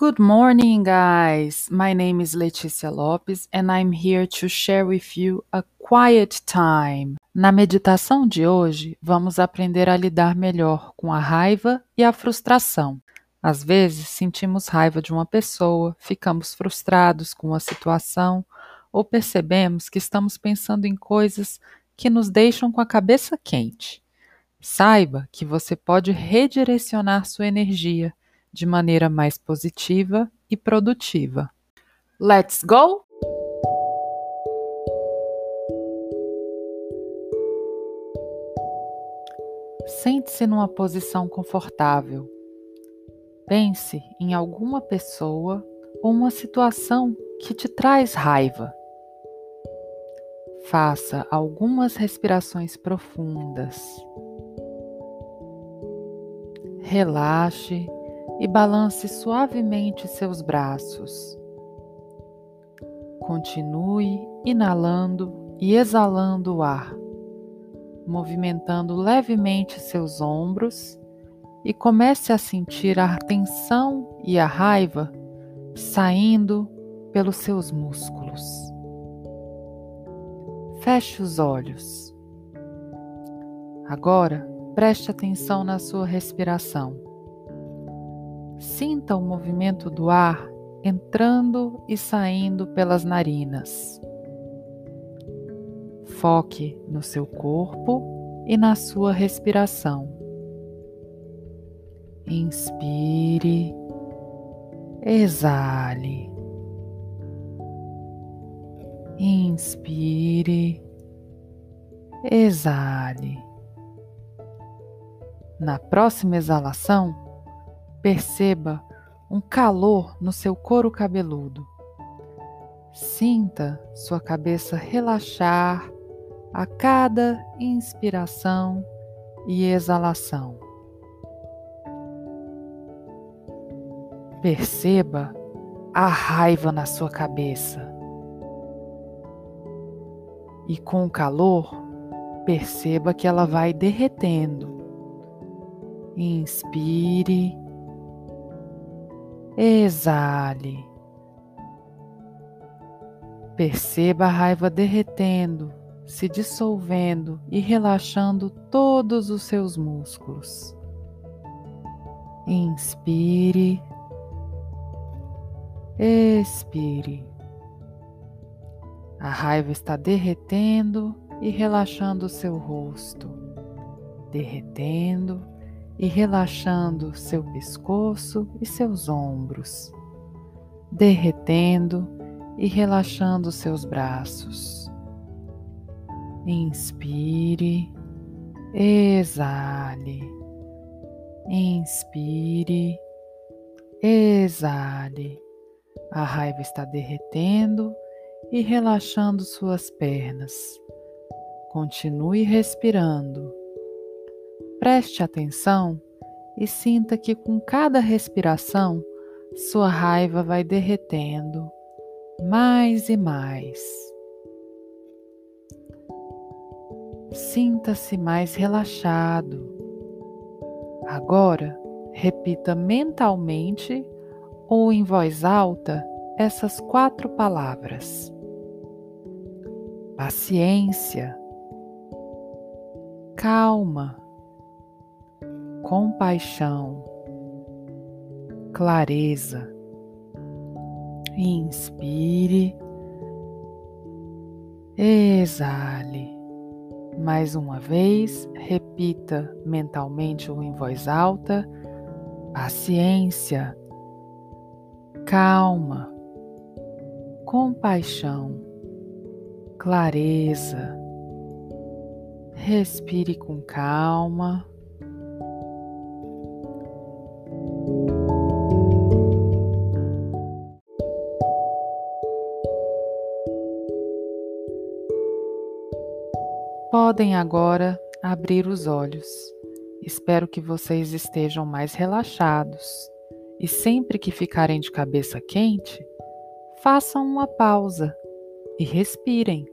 Good morning, guys. My name is Letícia Lopes and I'm here to share with you a quiet time. Na meditação de hoje, vamos aprender a lidar melhor com a raiva e a frustração. Às vezes, sentimos raiva de uma pessoa, ficamos frustrados com a situação ou percebemos que estamos pensando em coisas que nos deixam com a cabeça quente. Saiba que você pode redirecionar sua energia de maneira mais positiva e produtiva. Let's go! Sente-se numa posição confortável. Pense em alguma pessoa ou uma situação que te traz raiva. Faça algumas respirações profundas. Relaxe e balance suavemente seus braços. Continue inalando e exalando o ar, movimentando levemente seus ombros e comece a sentir a tensão e a raiva saindo pelos seus músculos. Feche os olhos. Agora, preste atenção na sua respiração. Sinta o movimento do ar entrando e saindo pelas narinas. Foque no seu corpo e na sua respiração. Inspire, exale. Inspire, exale. Na próxima exalação, Perceba um calor no seu couro cabeludo. Sinta sua cabeça relaxar a cada inspiração e exalação. Perceba a raiva na sua cabeça. E com o calor, perceba que ela vai derretendo. Inspire Exale. Perceba a raiva derretendo, se dissolvendo e relaxando todos os seus músculos. Inspire. Expire. A raiva está derretendo e relaxando o seu rosto, derretendo e relaxando seu pescoço e seus ombros, derretendo e relaxando seus braços. Inspire, exale. Inspire, exale. A raiva está derretendo e relaxando suas pernas. Continue respirando Preste atenção e sinta que com cada respiração sua raiva vai derretendo mais e mais. Sinta-se mais relaxado. Agora, repita mentalmente ou em voz alta essas quatro palavras: paciência, calma compaixão, clareza. Inspire, exale. Mais uma vez, repita mentalmente ou em voz alta: paciência, calma, compaixão, clareza. Respire com calma. Podem agora abrir os olhos. Espero que vocês estejam mais relaxados e sempre que ficarem de cabeça quente, façam uma pausa e respirem.